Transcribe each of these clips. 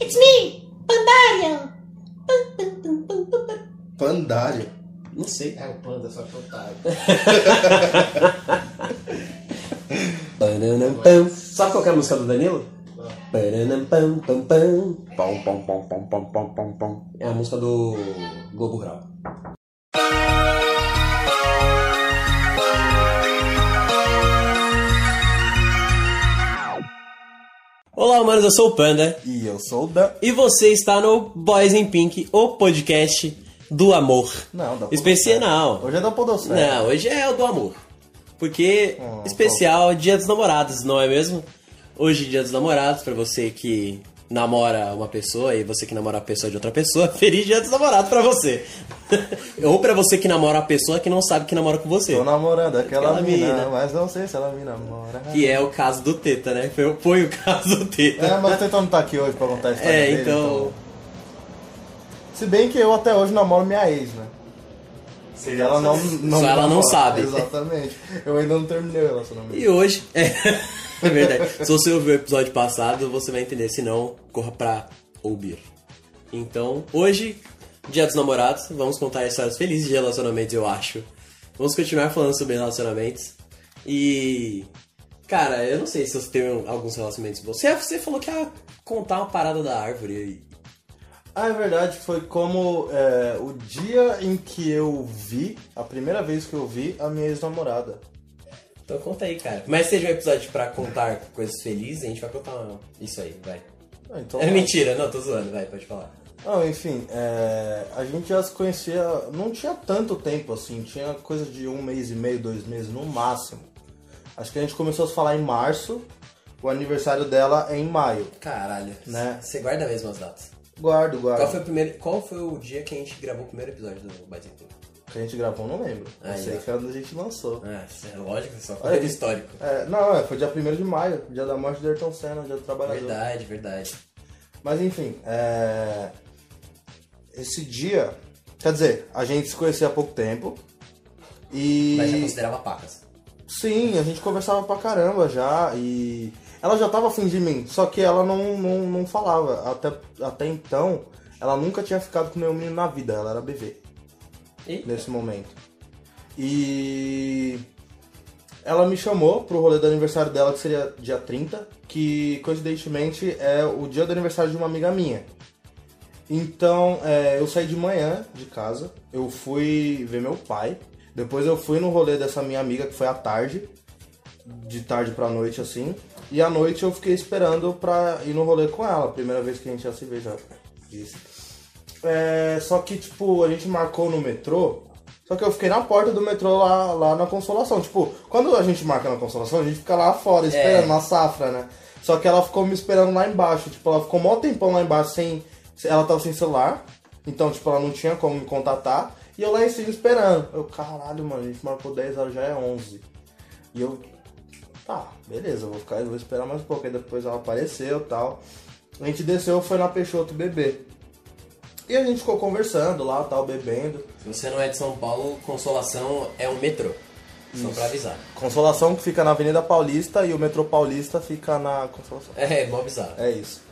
It's me, Pandaria. Pandário. Não sei. É o panda, só que é otário. Pananam, pam. Sabe qual que é a música do Danilo? Pananam, pam, pam, pam. Pão, pão, pão, pão, pão, pão, pão, pão. É a música do Globo Rural. Olá, humanos, eu sou o Panda E eu sou o Dan. e você está no Boys in Pink, o podcast do amor. Não, da Especial. Hoje é da Podosfera. Não, hoje é o do amor. Porque Ah, especial Dia dos Namorados, não é mesmo? Hoje Dia dos Namorados, pra você que namora uma pessoa e você que namora a pessoa de outra pessoa, feliz Dia dos Namorados pra você. Ou pra você que namora a pessoa que não sabe que namora com você. Tô namorando aquela, Aquela mina, mina. mas não sei se ela me namora. Que é o caso do Teta, né? Foi, foi o caso do Teta. É, mas o Tetão não tá aqui hoje pra contar a história É, dele, então. Se bem que eu até hoje namoro minha ex, né? E ela não, não Só ela não sabe. Exatamente. Eu ainda não terminei o relacionamento. E hoje. É, é verdade. Se você ouvir o episódio passado, você vai entender. Se não, corra pra ouvir. Então, hoje, dia dos namorados, vamos contar histórias felizes de relacionamentos, eu acho. Vamos continuar falando sobre relacionamentos. E. Cara, eu não sei se você tem alguns relacionamentos bons. Você, você falou que ia contar uma parada da árvore aí. Ah, é verdade, foi como é, o dia em que eu vi, a primeira vez que eu vi a minha ex-namorada. Então conta aí, cara. Mas seja um episódio pra contar coisas felizes, a gente vai contar isso aí, vai. Ah, então, É mentira, não, tô zoando, vai, pode falar. Ah, enfim, é, a gente já se conhecia, não tinha tanto tempo assim, tinha coisa de um mês e meio, dois meses no máximo. Acho que a gente começou a se falar em março, o aniversário dela é em maio. Caralho, Né? Você guarda mesmo as datas. Guardo, guardo. Qual foi, o primeiro, qual foi o dia que a gente gravou o primeiro episódio do Bate Que a gente gravou, não lembro. Aí, sei que era quando a gente lançou. Ah, isso é lógico, só Olha foi aqui. histórico. É, não, é, foi dia 1 de maio, dia da morte do Ayrton Senna, dia do trabalhador. Verdade, verdade. Mas enfim, é... esse dia, quer dizer, a gente se conhecia há pouco tempo e Mas já considerava pacas. sim, a gente conversava pra caramba já e ela já tava afim de mim, só que ela não, não, não falava. Até, até então, ela nunca tinha ficado com nenhum menino na vida, ela era bebê E nesse momento. E ela me chamou pro rolê do aniversário dela, que seria dia 30, que coincidentemente é o dia do aniversário de uma amiga minha. Então, é, eu saí de manhã de casa, eu fui ver meu pai, depois eu fui no rolê dessa minha amiga, que foi à tarde, de tarde pra noite assim, e à noite eu fiquei esperando pra ir no rolê com ela, primeira vez que a gente ia se ver já. Isso. É, só que, tipo, a gente marcou no metrô. Só que eu fiquei na porta do metrô lá, lá na Consolação. Tipo, quando a gente marca na Consolação, a gente fica lá fora esperando, É. na safra, né? Só que ela ficou me esperando lá embaixo. Tipo, ela ficou mó tempão lá embaixo sem. Ela tava sem celular. Então, tipo, ela não tinha como me contatar. E eu lá em cima esperando. Eu, caralho, mano, a gente marcou 10 horas, já é 11. E eu, tá, beleza, vou ficar, vou esperar mais um pouco. Aí depois ela apareceu e tal. A gente desceu, foi na Peixoto beber. E a gente ficou conversando lá, tal, bebendo. se você não é de São Paulo, Consolação é um metrô. Só pra avisar. Consolação que fica na Avenida Paulista e o metrô Paulista fica na Consolação. É, mó bizarro. É isso.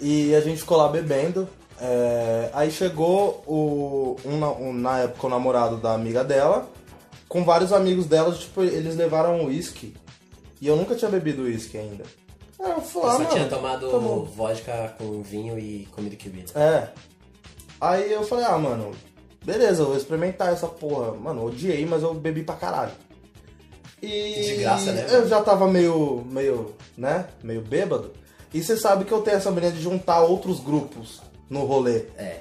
E a gente ficou lá bebendo. é, aí chegou o, um, na- um, na época o namorado da amiga dela, com vários amigos dela, tipo, eles levaram uísque. E eu nunca tinha bebido uísque ainda. Aí eu falei, ah, só mano, tinha tomado bom. vodka com vinho e comida que bebida. É. Aí eu falei, ah, mano, beleza, eu vou experimentar essa porra. Mano, odiei, mas eu bebi pra caralho. E De graça, né, eu já tava meio, meio, né, meio bêbado. E você sabe que eu tenho essa mania de juntar outros grupos no rolê. É.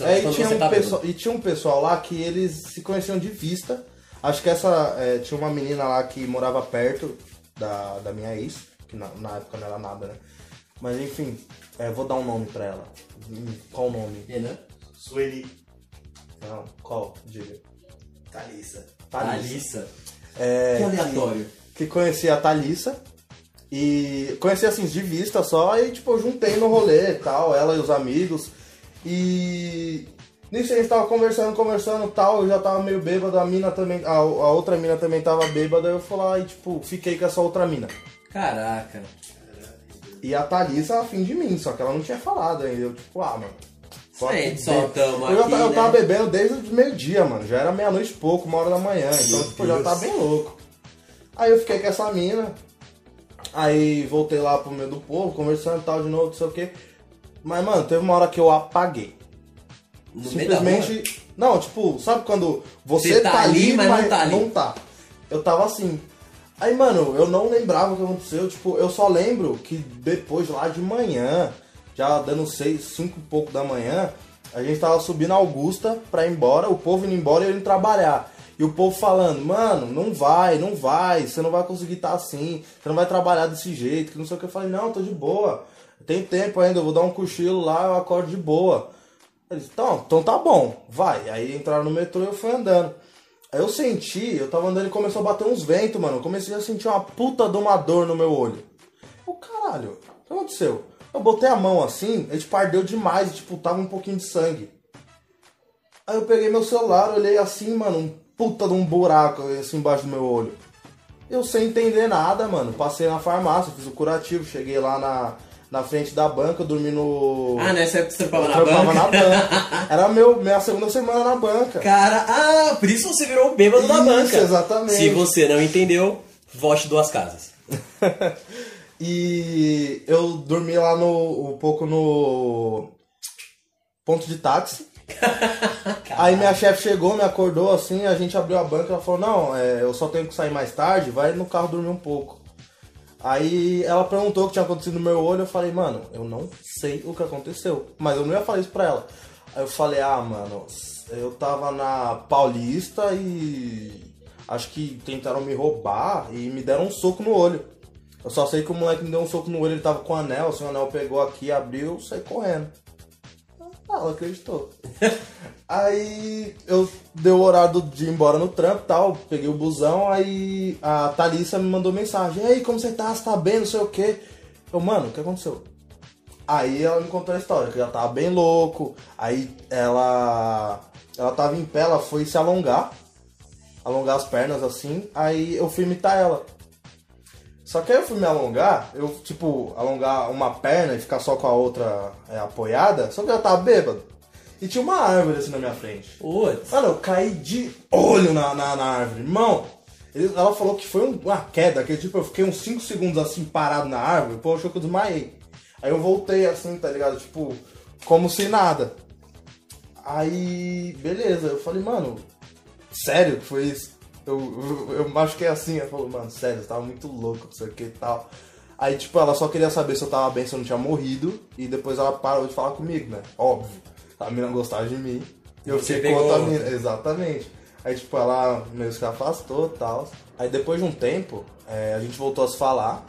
É, e, tinha um tá pessoal, e tinha um pessoal lá que eles se conheciam de vista. Acho que essa. é, tinha uma menina lá que morava perto da, da minha ex, que na, na época não era nada, né? Mas enfim, é, vou dar um nome pra ela. Hum, Qual o nome? Renan? Sueli. Não, qual? Diga. Thalissa. Thalissa. É, Que aleatório. que conhecia a Thalissa. E conhecia assim de vista só, e tipo, juntei no rolê e tal, ela e os amigos. E nisso a gente tava conversando, conversando tal, eu já tava meio bêbado, a mina também, a, a outra mina também tava bêbada, eu fui lá e tipo, fiquei com essa outra mina. Caraca. E a Thalissa afim de mim, só que ela não tinha falado ainda. Eu, tipo, ah, mano. só tamo eu, aqui, eu né? tava bebendo desde o meio-dia, mano. Já era meia-noite e pouco, uma hora da manhã. Então, tipo, já tava bem louco. Aí eu fiquei com essa mina. Aí voltei lá pro meio do povo, conversando e tal, de novo, não sei o quê. Mas, mano, teve uma hora que eu apaguei. Simplesmente. Não, tipo, sabe quando você, Você tá ali, mas não tá ali. Não tá. Eu tava assim. Aí, mano, eu não lembrava o que aconteceu. Tipo, eu só lembro que depois lá de manhã, já dando seis, cinco e pouco da manhã, a gente tava subindo a Augusta pra ir embora, o povo indo embora e eu indo trabalhar. E o povo falando, mano, não vai, não vai, você não vai conseguir estar assim, você não vai trabalhar desse jeito, que não sei o que. Eu falei, não, tô de boa. Tem tempo ainda, eu vou dar um cochilo lá, eu acordo de boa. Eles, então, então tá bom, vai. Aí entraram no metrô e eu fui andando. Aí eu senti, eu tava andando e começou a bater uns ventos, mano. Eu comecei a sentir uma puta de uma dor no meu olho. Ô caralho, o que aconteceu? Eu botei a mão assim, a gente pardeu demais, tipo, tava um pouquinho de sangue. Aí eu peguei meu celular, olhei assim, mano, um puta de um buraco assim embaixo do meu olho. Eu sem entender nada, mano. Passei na farmácia, fiz o curativo, cheguei lá na, na frente da banca, dormi no. Ah, nessa época você trampava Eu na banca? na banca. Era meu, minha segunda semana na banca. Cara, ah, por isso você virou o bêbado da Isso, banca. exatamente. Se você não entendeu, vote duas casas. E eu dormi lá no um pouco no ponto de táxi. Aí minha chefe chegou, me acordou assim, a gente abriu a banca, ela falou, não, é, eu só tenho que sair mais tarde, vai no carro dormir um pouco. Aí ela perguntou o que tinha acontecido no meu olho, eu falei, mano, eu não sei o que aconteceu. Mas eu não ia falar isso pra ela. Aí eu falei, ah, mano, eu tava na Paulista e acho que tentaram me roubar e me deram um soco no olho. Eu só sei que o moleque me deu um soco no olho, ele tava com o anel, assim, o anel pegou aqui, abriu, saí correndo. Ah, ela acreditou. aí eu dei o horário de ir embora no trampo e tal, peguei o busão, aí a Thalissa me mandou mensagem, e aí, como você tá? Você tá bem? Não sei o quê. Eu, mano, o que aconteceu? Aí ela me contou a história, que ela tava bem louco, aí ela. Ela tava em pé, ela foi se alongar, alongar as pernas assim, aí eu fui imitar ela. Só que aí eu fui me alongar, eu, tipo, alongar uma perna e ficar só com a outra é, apoiada, só que eu tava bêbado. E tinha uma árvore assim na minha frente. Putz. Mano, eu caí de olho na, na, na árvore. Irmão, ele- ela falou que foi um- uma queda, que tipo, eu fiquei uns 5 segundos assim parado na árvore, pô, achou que eu desmaiei. Aí eu voltei assim, tá ligado? Tipo, como se nada. Aí, beleza, eu falei, mano, sério que foi isso? Eu, eu, eu machuquei assim, ela falou, mano, sério, você tava muito louco, não sei o que e tal. Aí, tipo, ela só queria saber se eu tava bem, se eu não tinha morrido, e depois ela parou de falar comigo, né? Óbvio. A mina gostava de mim. E eu Você fiquei com pegou- outra mina. Exatamente. Aí, tipo, ela meio que se afastou e tal. Aí, depois de um tempo, é, a gente voltou a se falar.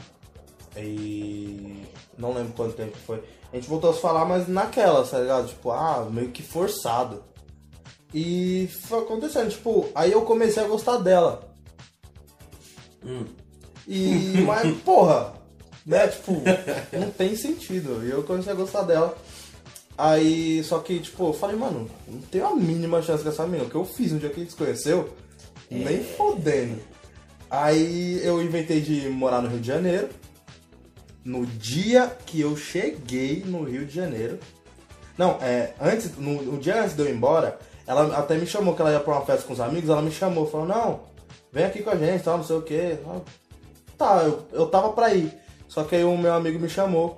E. Não lembro quanto tempo foi. A gente voltou a se falar, mas naquela, tá ligado? Tipo, ah, meio que forçado. E foi acontecendo, tipo, aí eu comecei a gostar dela. E, mas, porra, né, tipo, não tem sentido. E eu comecei a gostar dela. Aí, só que, tipo, eu falei, mano, não tem a mínima chance com essa menina. O que eu fiz no dia que a gente se conheceu, nem fodendo. Aí eu inventei de morar no Rio de Janeiro. No dia que eu cheguei no Rio de Janeiro. Não, é, antes, no, no dia antes de eu ir embora, ela até me chamou, que ela ia pra uma festa com os amigos, ela me chamou, falou, não, vem aqui com a gente, tal, não sei o quê. Tá, eu, eu tava pra ir. Só que aí o meu amigo me chamou.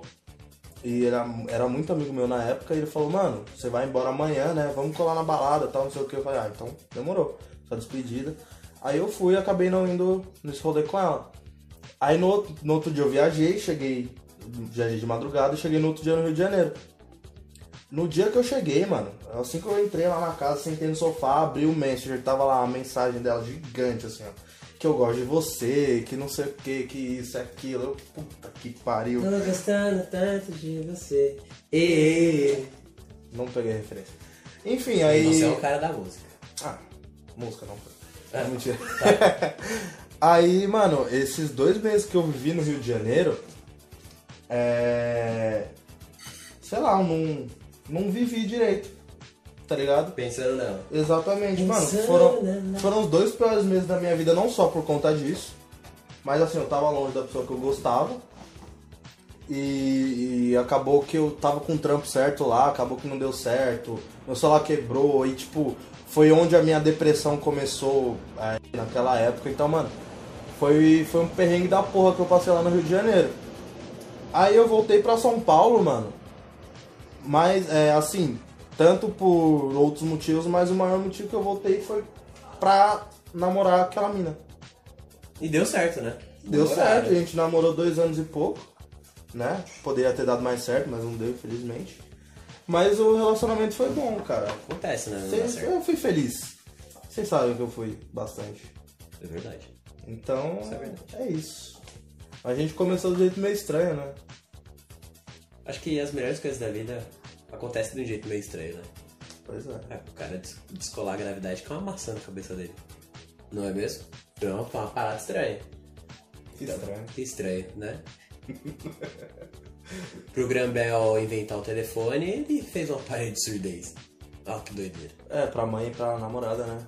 E era, era muito amigo meu na época, e ele falou, mano, você vai embora amanhã, né? Vamos colar na balada tal, não sei o que. Eu falei, ah, então demorou. Só despedida. Aí eu fui e acabei não indo nesse rolê com ela. Aí no, no outro dia eu viajei, cheguei, viajei de madrugada cheguei no outro dia no Rio de Janeiro. No dia que eu cheguei, mano, assim que eu entrei lá na casa, sentei no sofá, abri o Messenger, tava lá a mensagem dela gigante, assim, ó. Que eu gosto de você, que não sei o que, que isso, aquilo. Eu, puta que pariu. Tô gostando tanto de você. E Não peguei a referência. Enfim, aí. Você é o cara da música. Ah, música não foi. É. Mentira. Aí, mano, esses dois meses que eu vivi no Rio de Janeiro, é. Sei lá, eu não, não vivi direito. Tá ligado? Pensando nela. Exatamente, mano. Pensando Foram, na- foram os dois piores meses da minha vida, não só por conta disso, mas assim, eu tava longe da pessoa que eu gostava. E, e acabou que eu tava com o trampo certo lá, acabou que não deu certo. Meu celular quebrou e, tipo, foi onde a minha depressão começou é, naquela época. Então, mano, foi, foi um perrengue da porra que eu passei lá no Rio de Janeiro. Aí eu voltei pra São Paulo, mano. Mas, é, assim, tanto por outros motivos, mas o maior motivo que eu voltei foi pra namorar aquela mina. E deu certo, né? Deu Namoraram. certo, a gente namorou dois anos e pouco, né? Poderia ter dado mais certo, mas não deu, infelizmente. Mas o relacionamento foi bom, cara. Acontece, né? Não dá Cês- certo. eu fui feliz. Vocês sabem que eu fui bastante. É verdade. Então, Isso é verdade. é isso. A gente começou do jeito meio estranho, né? Acho que as melhores coisas da vida acontecem de um jeito meio estranho, né? Pois é. É, o cara des- descolar a gravidade com uma maçã na cabeça dele. Não é mesmo? Uma, foi uma parada estranha. Que estranho. Que estranho, né? Pro Grambel inventar o telefone, ele fez uma parede de surdez. Ó, que doideira. É, pra mãe e pra namorada, né?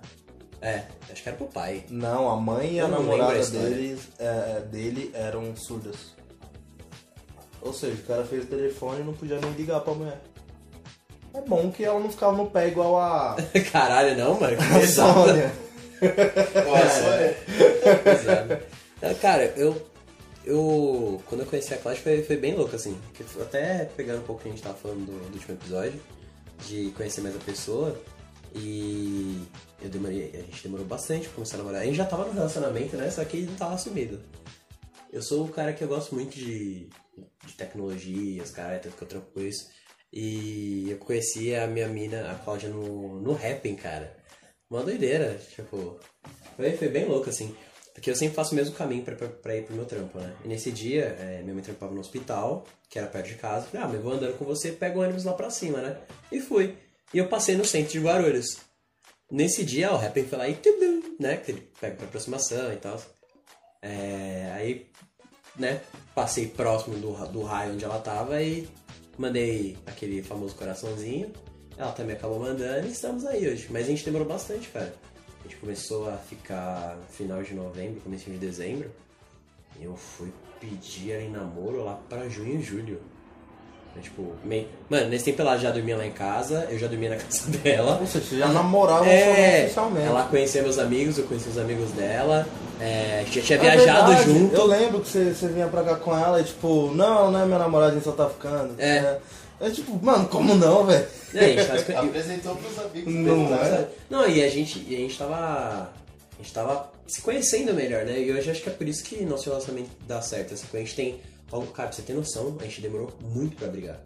É, acho que era pro pai. Não, a mãe e a Eu não lembro a namorada história. deles, é, dele eram surdas. Ou seja, o cara fez o telefone e não podia nem ligar pra mulher. É bom que ela não ficava no pé igual a Caralho, não, mano. Que a pesado. Sônia. Nossa, pesado. Ah, Cara, eu. Eu. Quando eu conheci a Clash foi, foi bem louco, assim. Até pegando um pouco o que a gente tava falando do, do último episódio, de conhecer mais a pessoa. E. Eu demorei. A gente demorou bastante pra começar a namorar. A gente já tava no relacionamento, né? Só que não tava assumido. Eu sou um cara que eu gosto muito de, de tecnologia, os caras, tanto que eu trampo isso. E eu conheci a minha mina, a Cláudia, no, no Rapping, cara. Uma doideira, tipo. Foi, foi bem louco, assim. Porque eu sempre faço o mesmo caminho pra, pra, pra ir pro meu trampo, né? E nesse dia, é, minha mãe trampava no hospital, que era perto de casa. Falei, ah, mas eu vou andando com você, pego o ônibus lá pra cima, né? E fui. E eu passei no centro de Guarulhos. Nesse dia, o Rapping foi lá e... Né? Que ele pega pra aproximação e tal. É, aí, né? Passei próximo do, do raio onde ela tava e mandei aquele famoso coraçãozinho. Ela também acabou mandando e estamos aí hoje. Mas a gente demorou bastante, cara. A gente começou a ficar final de novembro, começo de dezembro. E eu fui pedir ela em namoro lá pra junho e julho. É, tipo, meio... Mano, nesse tempo ela já dormia lá em casa, eu já dormia na casa dela. Seja, você já namorava É, oficialmente. ela conhecia meus amigos, eu conhecia os amigos dela. É, a gente já tinha É viajado verdade, junto. Eu lembro que você, você vinha pra cá com ela e tipo, não, não é minha namorada, a gente só tá ficando. É. É tipo, mano, como não, velho? É, gente tava- Apresentou pros amigos Não dele, né? é? Não, e a gente, e a gente tava. A gente tava se conhecendo melhor, né? E hoje acho que é por isso que nosso relacionamento dá certo. Assim, a gente tem. Algo- Cara, pra você ter noção, a gente demorou muito pra brigar.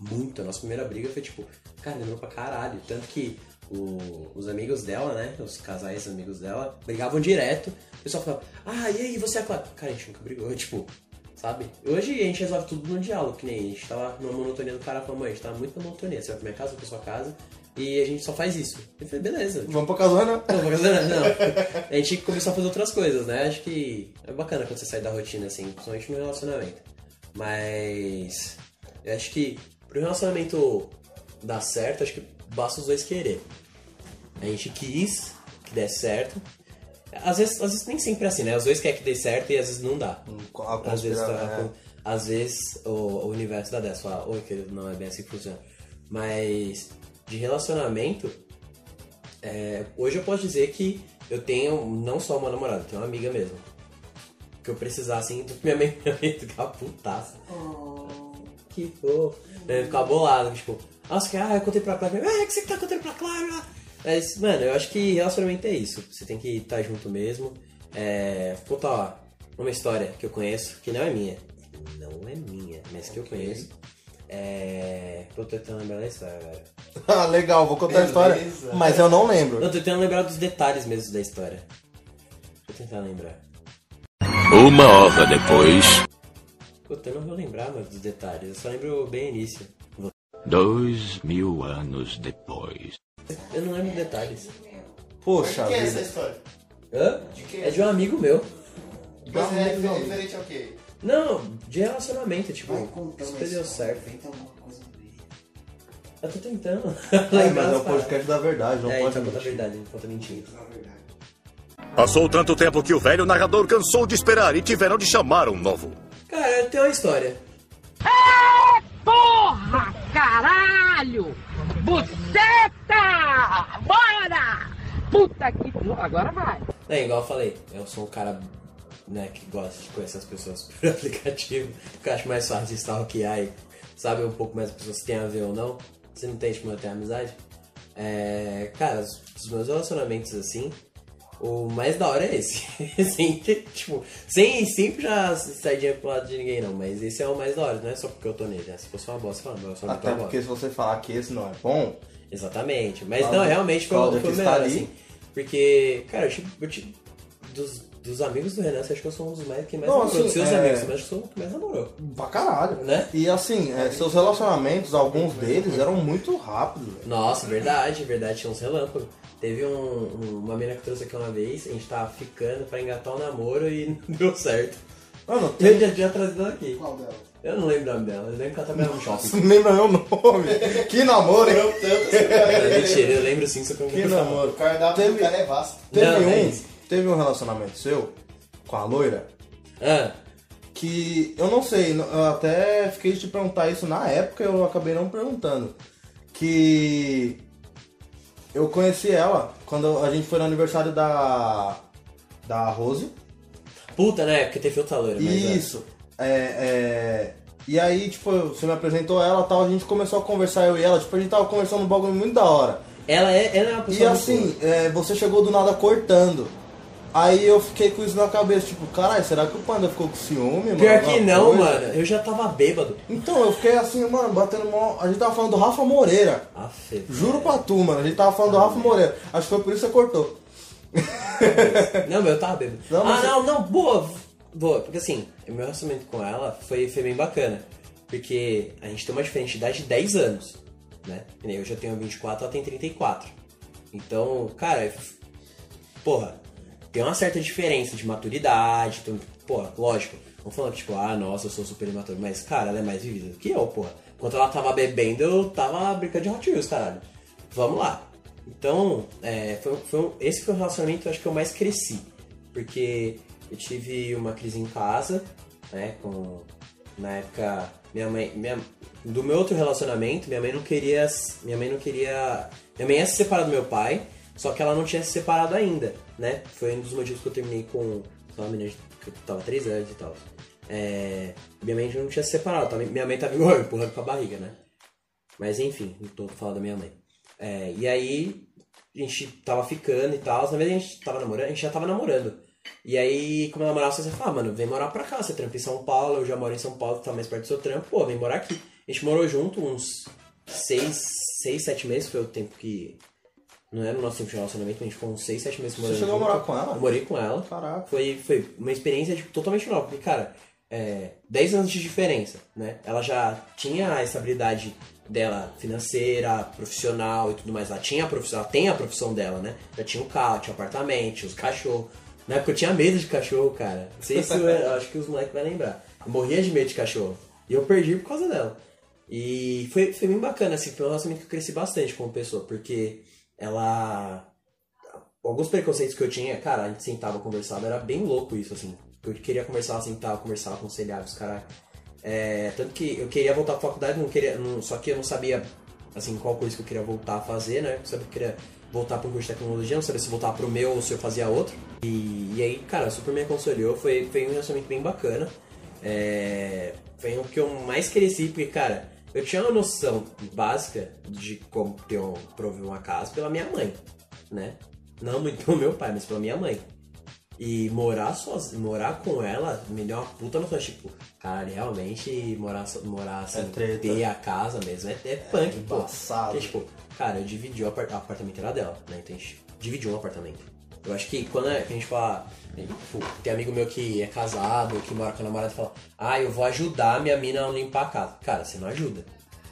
Muito. A nossa primeira briga foi tipo, cara, demorou pra caralho. Tanto que o- os amigos dela, né? Os casais amigos dela, brigavam direto. O pessoal falava, ah, e aí, você é a Clara? Cara, a gente nunca brigou, tipo, sabe? Hoje a gente resolve tudo no diálogo, que nem a gente tava numa monotonia do cara falou, mãe, a gente tava muito na monotonia. Você vai pra minha casa, vou pra sua casa. E a gente só faz isso. Eu falei, beleza. Vamos pra casa, né? Não, vou fazer nada, não. A gente começou a fazer outras coisas, né? Acho que é bacana quando você sai da rotina, assim, principalmente no relacionamento. Mas eu acho que pro relacionamento dar certo, acho que basta os dois querer. A gente quis que desse certo. Às vezes, às vezes nem sempre é assim, né? Os dois querem que dê certo e às vezes não dá. A Às vezes, conspira- tá- é. às vezes o, o universo dá dessa, fala, oi, querido, não é bem assim que funciona. Mas de relacionamento, é, hoje eu posso dizer que eu tenho não só uma namorada, eu tenho uma amiga mesmo. Que eu precisar, assim, do- minha mãe, minha mãe ficava putaça. Que fofo. Eu ficava bolado, tipo, nossa, que, ah, eu contei pra Clara, ah, é que você que tá contando pra Clara. Mas, mano, eu acho que relacionamento é isso. Você tem que estar junto mesmo. É, contar ó, uma história que eu conheço, que não é minha. Não é minha, mas que eu conheço. É. Tô tentando lembrar da história, velho. Ah, legal, vou contar a história. Beleza. Mas eu não lembro. Não, tô tentando lembrar dos detalhes mesmo da história. Deixa eu tentar lembrar. Uma hora depois, Puta, eu não vou lembrar, mano, dos detalhes. Eu só lembro bem o início. dois mil anos depois. Eu não lembro detalhes. Poxa De que é essa vida. história? Hã? De que É de um amigo meu. Mas é referente ao quê? Não, de relacionamento, tipo, Vai super deu isso, certo. Inventa Eu tô tentando. Lembrar mas é o podcast da verdade, não É, pode então conta a mentir. verdade, não conta mentira. Na verdade. Passou tanto tempo que o velho narrador cansou de esperar e tiveram de chamar um novo. Cara, tem uma história. Caralho! Buceta! Bora! Puta que... Agora vai. É, igual eu falei, eu sou um cara né, que gosta de conhecer as pessoas por aplicativo, porque eu acho mais fácil de stalkear e saber um pouco mais as pessoas se tem a ver ou não. Você não tem, tipo, manter a amizade. É, cara, os, meus relacionamentos assim, o mais da hora é esse. que, tipo, sem, sempre já saidinha pro lado de ninguém não, mas esse é o mais da hora, não é só porque eu tô nele, né? Se fosse uma bosta, falando, eu sou Até uma porque bosta. se você falar que esse não é bom, Exatamente. Mas Cláudia- não, realmente foi, o melhor, ali. assim. Porque, cara, eu, tipo, eu, tipo, dos, dos amigos do Renan, você acha que eu sou um dos mais que mais Não, namorou? assim, Dos seus é- amigos, você acha que eu sou o que mais namorou. pra caralho. Né? E assim, é, seus relacionamentos, alguns deles eram muito rápidos. velho. Nossa, verdade, verdade, tinha uns relâmpagos. Teve um, um- uma menina que trouxe aqui uma vez, a gente tava ficando pra engatar um namoro e não deu certo. Mano, Eu já tinha trazido ela aqui. Qual dela? Eu não lembro o nome dela, eu lembro que ela trabalhava no shopping. não lembra meu nome. que namoro, hein? Mas Mentira, eu lembro sim, só que eu não Que namoro. O cardápio Teve- do cara é vasto. Teve Não, um, é. Teve um relacionamento seu com a loira Ah, que eu não sei, eu até fiquei de te perguntar isso na época, eu acabei não perguntando. Que eu conheci ela quando a gente foi no aniversário da da Rose. puta, né? Porque teve outra loira, é. Isso. É, é, E aí, tipo, você me apresentou ela e tal, a gente começou a conversar, eu e ela, tipo, a gente tava conversando um bagulho muito da hora. Ela é, ela é uma pessoa E assim, é, você chegou do nada cortando. Aí eu fiquei com isso na cabeça, tipo, caralho, será que o Panda ficou com ciúme, mano? Pior que não, coisa? mano. Eu já tava bêbado. Então, eu fiquei assim, mano, batendo mó. A gente tava falando do Rafa Moreira. Aff, Juro pra tu, mano, a gente tava falando do Rafa Moreira. Acho que foi por isso que você cortou. Não, mas eu tava bêbado. Não, ah, você- não, não, boa. Boa, porque assim, meu relacionamento com ela foi, foi bem bacana. Porque a gente tem uma diferença de idade de 10 anos, né? Eu já tenho 24, ela tem 34. Então, cara, é porra, tem uma certa diferença de maturidade. Então, porra, lógico. Não falando que, tipo, ah, nossa, eu sou super imaturo. Mas, cara, ela é mais vivida do que eu, porra. Enquanto ela tava bebendo, eu tava brincando de Hot Wheels, caralho. Vamos lá. Então, é, foi, foi um- esse foi o relacionamento que eu acho que eu mais cresci. Porque eu tive uma crise em casa, né? Com, na época, minha mãe. Minha, do meu outro relacionamento, minha mãe não queria. Minha mãe não queria. Minha mãe ia se separar do meu pai, só que ela não tinha se separado ainda, né? Foi um dos motivos que eu terminei com uma menina que eu tava 3 anos e tal. É, minha mãe não tinha se separado, tava- minha mãe tava igual, empurrando com a barriga, né? Mas enfim, não tô falando da minha mãe. É, e aí, a gente tava ficando e tal. Na verdade, a gente tava namorando, a gente já tava namorando. E aí, como eu namorava, você fala, ah, mano, vem morar pra cá, você trampa em São Paulo, eu já moro em São Paulo, tá mais perto do seu trampo, pô, vem morar aqui. A gente morou junto uns seis, seis sete meses, foi o tempo que. Não era o nosso tempo de relacionamento, a gente ficou uns seis, sete meses morando chegou a junto. morar com ela? Eu morei com ela. Caraca. Foi, foi uma experiência tipo, totalmente nova, porque, cara, é, 10 anos de diferença, né? Ela já tinha a estabilidade dela financeira, profissional e tudo mais. Ela tinha a profissão, ela tem a profissão dela, né? Já tinha o carro, tinha o apartamento, tinha os cachorros. Na época eu tinha medo de cachorro, cara. Não sei se eu, eu acho que os moleques vão lembrar. Eu morria de medo de cachorro. E eu perdi por causa dela. E foi, foi bem bacana, assim, foi um relacionamento que eu cresci bastante como pessoa, porque ela alguns preconceitos que eu tinha, cara, a gente sentava, conversava, era bem louco isso, assim. Eu queria conversar, sentava, conversava, aconselhava os caras. É, tanto que eu queria voltar pra faculdade, não queria, não- só que eu não sabia, assim, qual coisa que eu queria voltar a fazer, né? Eu sabia que queria voltar um curso de tecnologia, não sabia se voltar pro meu ou se eu fazia outro. E, e aí, cara, super me aconselhou, foi, foi um relacionamento bem bacana. É, foi o que eu mais cresci, porque, cara, eu tinha uma noção básica de como ter um, prover uma casa pela minha mãe, né? Não muito pelo meu pai, mas pela minha mãe. E morar sozinho, morar com ela me deu uma puta noção, tipo, cara, realmente morar, so- morar assim, É treta. ter a casa mesmo, é, é punk, pô. embaçado. Porque, tipo, cara, eu dividi o apartamento era dela, né? Então a gente dividiu um apartamento. Eu acho que quando a gente fala, tipo, tem amigo meu que é casado, que mora com a namorada e fala, ah, eu vou ajudar minha mina a limpar a casa. Cara, você não ajuda.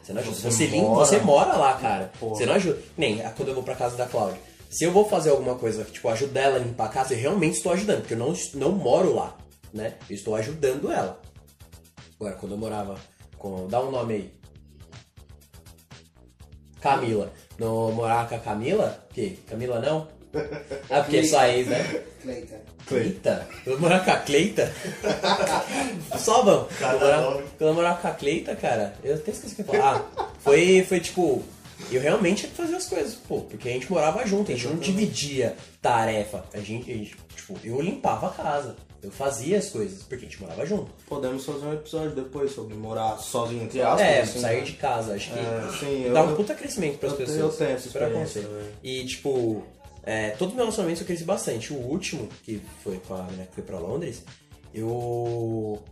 Você não ajuda. Você Você, limpa, mora. você mora lá, cara. Porra. Você não ajuda. Nem ah, quando eu vou pra casa da Cláudia. Se eu vou fazer alguma coisa, tipo, ajudar ela a limpar a casa, eu realmente estou ajudando, porque eu não, não moro lá, né? Eu estou ajudando ela. Agora, quando eu morava com. Dá um nome aí. Camila. Não morava com a Camila? Que? Camila não? Ah, porque é só ex, né? Cleiton. Cleita? Eu morar com a Cleita? Só vamos. Quando eu morava- quando eu morava com a Cleita, cara, eu até esqueci o que eu ia falar. Ah, Foi, foi tipo, eu realmente tinha que fazer as coisas, pô, porque a gente morava junto, a gente não dividia tarefa. A gente, a gente, tipo, eu limpava a casa, eu fazia as coisas, porque a gente morava junto. Podemos fazer um episódio depois sobre morar sozinho, entre aspas. É, assim, sair né? de casa, acho que É, sim, dá eu- um puta crescimento pras eu tenho- pessoas. eu tenho essa Super experiência também. E, tipo, é, todo meu relacionamento eu cresci bastante. O último, que foi com a menina que foi pra Londres, eu.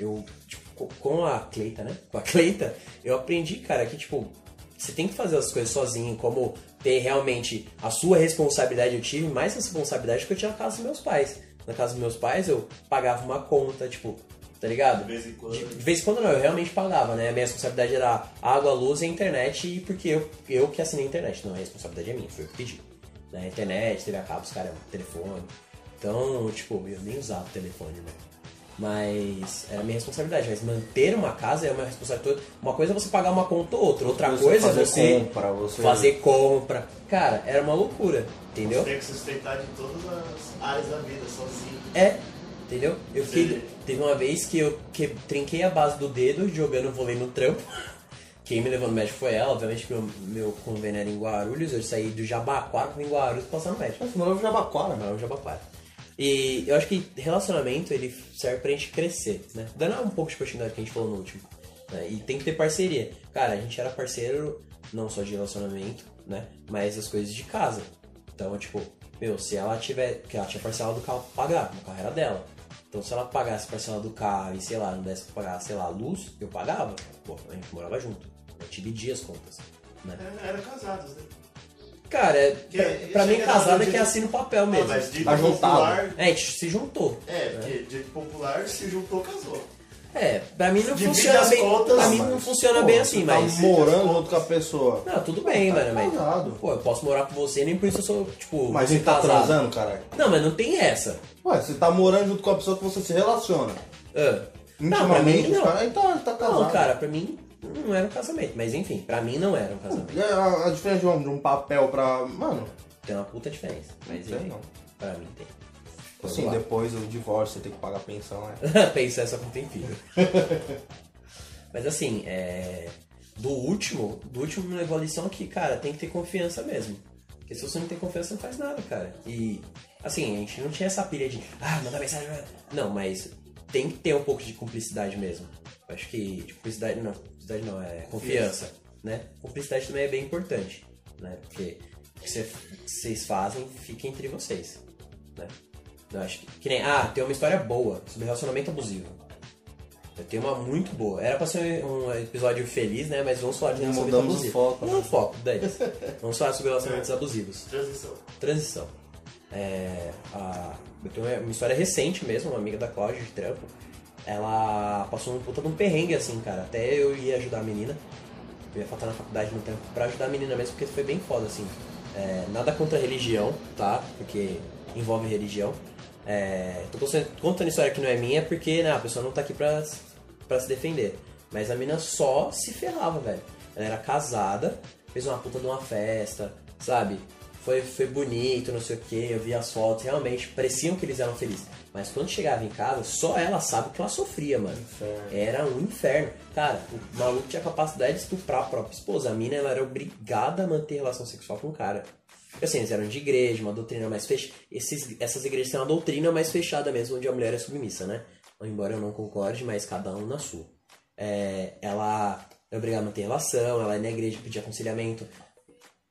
Eu, tipo, co- com a Cleita, né? Com a Cleita, eu aprendi, cara, que, tipo, você tem que fazer as coisas sozinho, como ter realmente a sua responsabilidade. Eu tive mais responsabilidade que eu tinha na casa dos meus pais. Na casa dos meus pais, eu pagava uma conta, tipo, tá ligado? De vez em quando. De, de vez em quando não, eu realmente pagava, né? A minha responsabilidade era água, luz e internet, e porque eu, eu que assinei a internet. Não, a responsabilidade é minha, foi eu que pedi. Né? Internet, TV a cabo, os caras, telefone. Então, tipo, eu nem usava o telefone, né? Mas era a minha responsabilidade. Mas manter uma casa é uma responsabilidade toda. Uma coisa é você pagar uma conta ou outra. Outra Você coisa é você compra, você- fazer compra. Cara, era uma loucura, entendeu? Você tem que sustentar de todas as áreas da vida, sozinho. É, entendeu? Eu fiquei. Teve uma vez que eu que, trinquei a base do dedo jogando vôlei no trampo. Quem me levou no médico foi ela, obviamente que meu, meu convênio era em Guarulhos, eu saí do Jabaquara pra em Guarulhos passar no médico. Você morou em Jabaquara, Não, Jabaquara. E eu acho que relacionamento ele serve pra gente crescer, né? Dando um pouco de continuidade que a gente falou no último. né? E tem que ter parceria. Cara, a gente era parceiro não só de relacionamento, né? Mas as coisas de casa. Então, tipo, meu, se ela tiver. Que ela tinha parcela do carro pra pagar, o carro era dela. Então se ela pagasse parcela do carro e, sei lá, não desse pra pagar, sei lá, luz, eu pagava. Pô, a gente morava junto. A gente dividia as contas. Né? É, Eram casados, né? Cara, é, Que- pra, pra mim casado é que de- assina o papel mesmo. mas dito Tá popular. É, a gente se juntou. É, porque dito popular se juntou, casou. É, pra mim não Divide funciona as bem. contas, pra mim mas, não funciona Pô, bem você assim, tá mas. morando junto com a pessoa. Não, tudo bem, Tá mano, mas. casado. Pô, eu posso morar com você, nem por isso eu sou, tipo. Mas a você gente tá casado. transando, caralho. Não, mas não tem essa. Ué, você tá morando junto com a pessoa que você se relaciona. Ah. Não, pra Intimamente, mim, os não. caras. Então, tá casado. Não, cara, pra mim não era um casamento. Mas enfim, pra mim não era um casamento. A, a diferença de um, de um papel pra. Mano, Tem uma puta diferença. Mas Tem, enfim, não. pra mim tem. assim, lá. depois do divórcio você tem que pagar pensão, né? Pensar só quando tem filho. Mas assim, é... do último, do último me levou a lição que, cara, tem que ter confiança mesmo. Porque se você não tem confiança, não faz nada, cara. E, assim, a gente não tinha essa pilha de, ah, mandar mensagem. Não, mas tem que ter um pouco de cumplicidade mesmo. Acho que, de cumplicidade, não, cumplicidade não, é confiança, né? Cumplicidade também é bem importante, né? Porque o que cê- vocês fazem fica entre vocês, né? Eu acho que, que nem, ah, tem uma história boa sobre relacionamento abusivo. Eu tenho uma muito boa. Era pra ser um episódio feliz, né? Mas vamos falar de relacionamento Mudamos o abusivo. foco, Não né? foco, daí. Vamos falar sobre relacionamentos abusivos. Transição. Transição. É, a- eu tenho uma- uma história recente mesmo, uma amiga da Cláudia de trampo. Ela passou um puta de um perrengue, assim, cara. Até eu ia ajudar a menina. Eu ia faltar na faculdade no tempo pra ajudar a menina mesmo, porque foi bem foda, assim. É, nada contra religião, tá? Porque envolve religião. É, tô contando- história que não é minha porque né, a pessoa não tá aqui pra, pra se defender. Mas a mina só se ferrava, velho. Ela era casada, fez uma puta de uma festa, sabe? Foi, foi bonito, não sei o que, eu vi as fotos, realmente pareciam que eles eram felizes. Mas quando chegava em casa, só ela sabe que ela sofria, mano. Era um inferno. Cara, o maluco tinha capacidade de estuprar a própria esposa. A mina ela era obrigada a manter relação sexual com o cara. Assim, eles eram de igreja, uma doutrina mais fechada. Essas igrejas têm uma doutrina mais fechada mesmo, onde a mulher é submissa, né? Embora eu não concorde, mas cada um na sua. É, ela é obrigada a manter relação, ela ia na igreja pedir aconselhamento.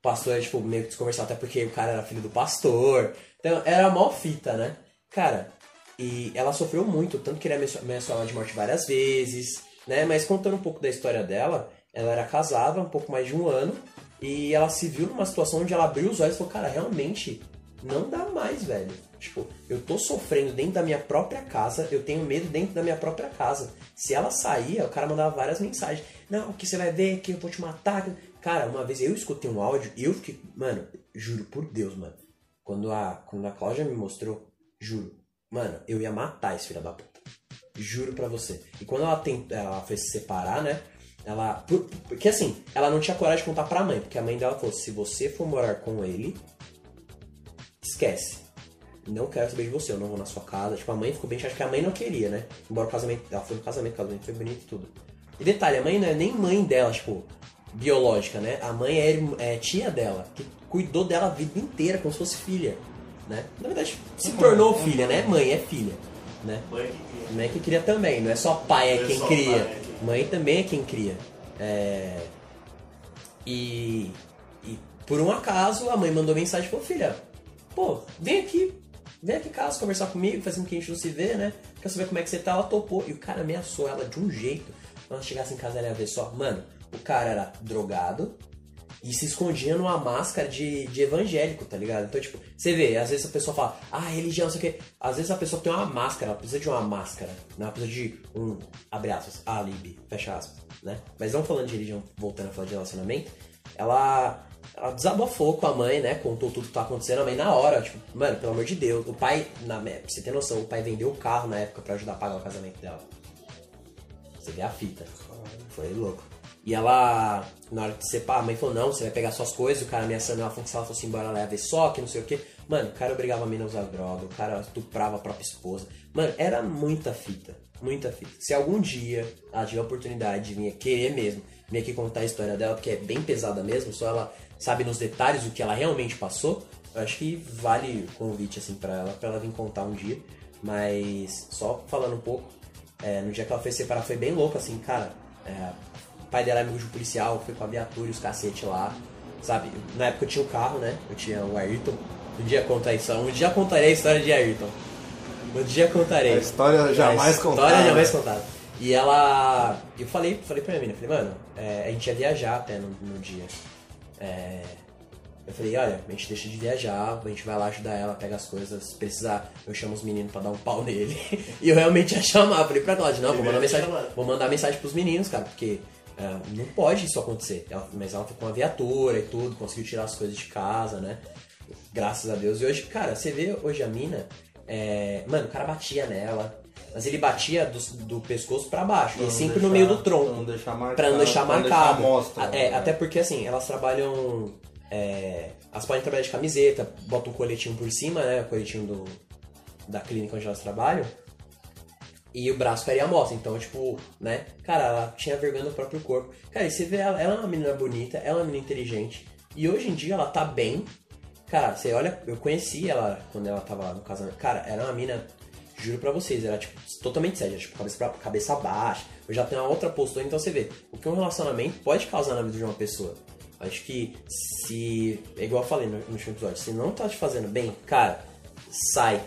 Pastor, tipo, meio que desconversado, até porque o cara era filho do pastor. Então, era mó fita, né? Cara, e ela sofreu muito, tanto que ele ameaçou ameaçou ela de morte várias vezes, né? Mas contando um pouco da história dela, ela era casada um pouco mais de um ano e ela se viu numa situação onde ela abriu os olhos e falou, cara, realmente não dá mais, velho. Tipo, eu tô sofrendo dentro da minha própria casa, eu tenho medo dentro da minha própria casa. Se ela saía, o cara mandava várias mensagens. Não, o que você vai ver, que eu vou te matar. Cara, uma vez eu escutei um áudio e eu fiquei, mano, juro por Deus, mano. Quando a, quando a Cláudia me mostrou, juro, mano, eu ia matar esse filho da puta. Juro pra você. E quando ela, tent, ela foi se separar, né? Ela. por- Porque assim, ela não tinha coragem de contar pra mãe, porque a mãe dela falou: se você for morar com ele, esquece. Não quero saber de você, eu não vou na sua casa. Tipo, a mãe ficou bem chata, que a mãe não queria, né? Embora o casamento. Ela foi no casamento, o casamento foi bonito e tudo. E detalhe, a mãe não é nem mãe dela, tipo. Biológica, né? A mãe é, é tia dela, que cuidou dela a vida inteira, como se fosse filha, né? Na verdade, se tornou filha, né? Mãe é filha, né? Mãe que cria. Mãe que cria também, não é só pai é Não é quem cria. pai, é Mãe também é quem cria. É, E, e por um acaso a mãe mandou mensagem e falou, filha, pô, vem aqui, vem aqui em casa conversar comigo, faz um que a gente não se vê, né? Quer saber como é que você tá? Ela topou. E o cara ameaçou ela de um jeito. Quando ela chegasse em casa, ela ia ver só. Mano, o cara era drogado e se escondia numa máscara de, de evangélico, tá ligado? Então, tipo, você vê, às vezes a pessoa fala, ah, religião, não sei o quê. Às vezes a pessoa tem uma máscara, ela precisa de uma máscara, né? Ela precisa de um, abre aspas, alibi, fecha aspas, né? Mas não falando de religião, voltando a falar de relacionamento, ela, ela desabafou com a mãe, né? Contou tudo que tá acontecendo, a mãe na hora, tipo, mano, pelo amor de Deus, o pai, na, pra você ter noção, o pai vendeu o carro na época pra ajudar a pagar o casamento dela. Você vê a fita. Foi louco. E ela, na hora de separar, a mãe falou, não, você vai pegar suas coisas, o cara ameaçando ela, falou que se ela fosse embora, ela ia ver só, que não sei o que. Mano, o cara obrigava a mina a usar droga, o cara estuprava a própria esposa. Mano, era muita fita, muita fita. Se algum dia ela tiver a oportunidade de vir querer mesmo, vir aqui contar a história dela, porque é bem pesada mesmo, só ela sabe nos detalhes o que ela realmente passou, eu acho que vale o convite, assim, pra ela, pra ela vir contar um dia. Mas, só falando um pouco, é, no dia que ela foi separar foi bem louco, assim, cara. É, pai dela é amigo de um policial, foi com a viatura e os cacete lá, sabe? Na época eu tinha o carro, né? Eu tinha o Ayrton. Um dia contar isso, um dia contarei a história de Ayrton. Um dia contarei. A história jamais a contada. História jamais contada. E ela. Eu falei, falei pra minha mina, falei, mano, é, a gente ia viajar até no, no dia. É, eu falei, olha, a gente deixa de viajar, a gente vai lá ajudar ela, pega as coisas, se precisar, eu chamo os meninos pra dar um pau nele. e eu realmente ia chamar, falei pra Cláudia, não, vou mandar mensagem, vou mandar mensagem pros meninos, cara, porque não pode isso acontecer. Ela- mas ela foi com uma viatura e tudo, conseguiu tirar as coisas de casa, né? Graças a Deus. E hoje, cara, você vê hoje a mina, é, mano, o cara batia nela. Mas ele batia do, do pescoço pra baixo, Pra e sempre deixar- no meio do tronco. pra não deixar marcado, Pra não deixar não deixar marcado. mostra, A- né? é, até porque assim, elas trabalham. É, elas podem trabalhar de camiseta, botam um coletinho por cima, né? O coletinho do, da clínica onde elas trabalham. E o braço ficaria à mostra. Então, tipo, né? Cara, ela tinha vergonha do próprio corpo. Cara, e você vê ela, ela é uma menina bonita, ela é uma menina inteligente. E hoje em dia ela tá bem. Cara, você olha, eu conheci ela quando ela tava lá no casamento. Cara, era uma mina, juro pra vocês, era tipo totalmente séria, tipo, cabeça, pra, cabeça baixa. Eu já tenho uma outra postura, então você vê, o que um relacionamento pode causar na vida de uma pessoa. Acho que se. É igual eu falei no último episódio, se não tá te fazendo bem, cara, sai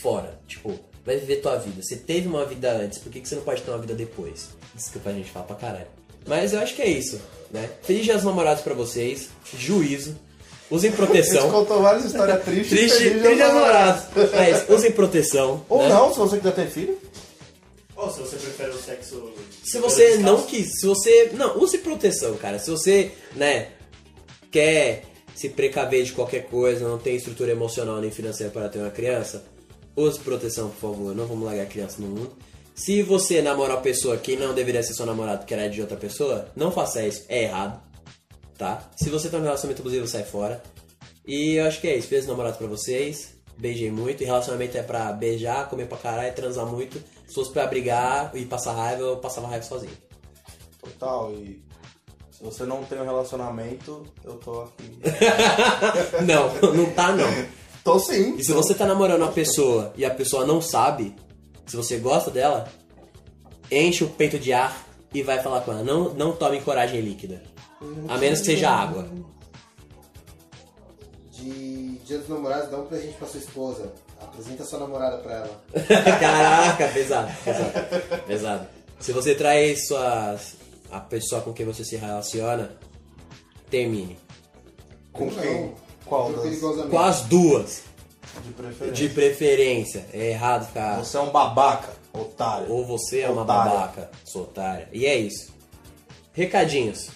fora. Tipo, vai viver tua vida. Você teve uma vida antes, por que, que você não pode ter uma vida depois? Desculpa a gente falar pra caralho. Mas eu acho que é isso, né? Feliz dia dos namorados pra vocês, juízo, usem A gente proteção. contou várias histórias tristes. Triste, feliz namorados. namorados. Mas usem proteção. Ou né? não, se você quiser ter filho. Ou se você prefere o sexo. Se você não quis, se você. Não, use proteção, cara. Se você, né, quer se precaver de qualquer coisa, não tem estrutura emocional nem financeira para ter uma criança, use proteção, por favor. Não vamos largar a criança no mundo. Se você namora uma pessoa que não deveria ser seu namorado, que era de outra pessoa, não faça isso, é errado. Tá? Se você tá no relacionamento abusivo, sai fora. E eu acho que é isso. Beijo namorado pra vocês. Beijei muito. E relacionamento é pra beijar, comer pra caralho, transar muito. Se fosse pra brigar e passar raiva, eu passava raiva sozinho. Total, e se você não tem um relacionamento, eu tô aqui. Não, não tá não. Tô sim. E se você tá namorando uma pessoa e a pessoa não sabe, se você gosta dela, enche o peito de ar e vai falar com ela. Não, não tome coragem líquida. A menos que seja água. De Dia dos Namorados, dá um presente pra sua esposa. Apresenta sua namorada pra ela. Caraca, pesado, pesado, pesado. Se você traz suas, a pessoa com quem você se relaciona, termine. Com Não, quem? Qual das? Com as duas, De preferência. de preferência. É errado ficar. Você é um babaca, otário. Ou você é uma babaca, sou otária. E é isso. Recadinhos.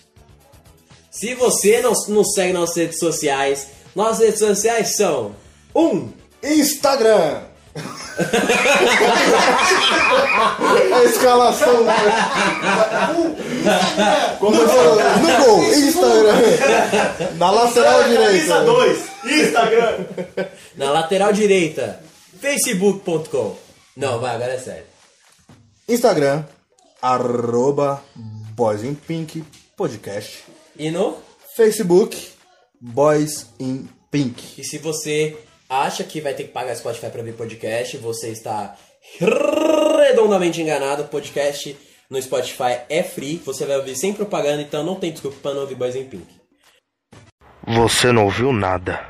Se você não nos segue nas redes sociais, nossas redes sociais são um Instagram! A escalação. Como no, no gol, Instagram. Na lateral direita. 2, Instagram. na lateral direita, facebook.com. Não, vai, agora é sério. Instagram, arroba Boys in Pink Podcast. E no Facebook, Boys in Pink. E se você acha que vai ter que pagar Spotify pra ver podcast, você está redondamente enganado. Podcast no Spotify é free, você vai ouvir sem propaganda, então não tem desculpa pra não ouvir Boys in Pink. Você não ouviu nada.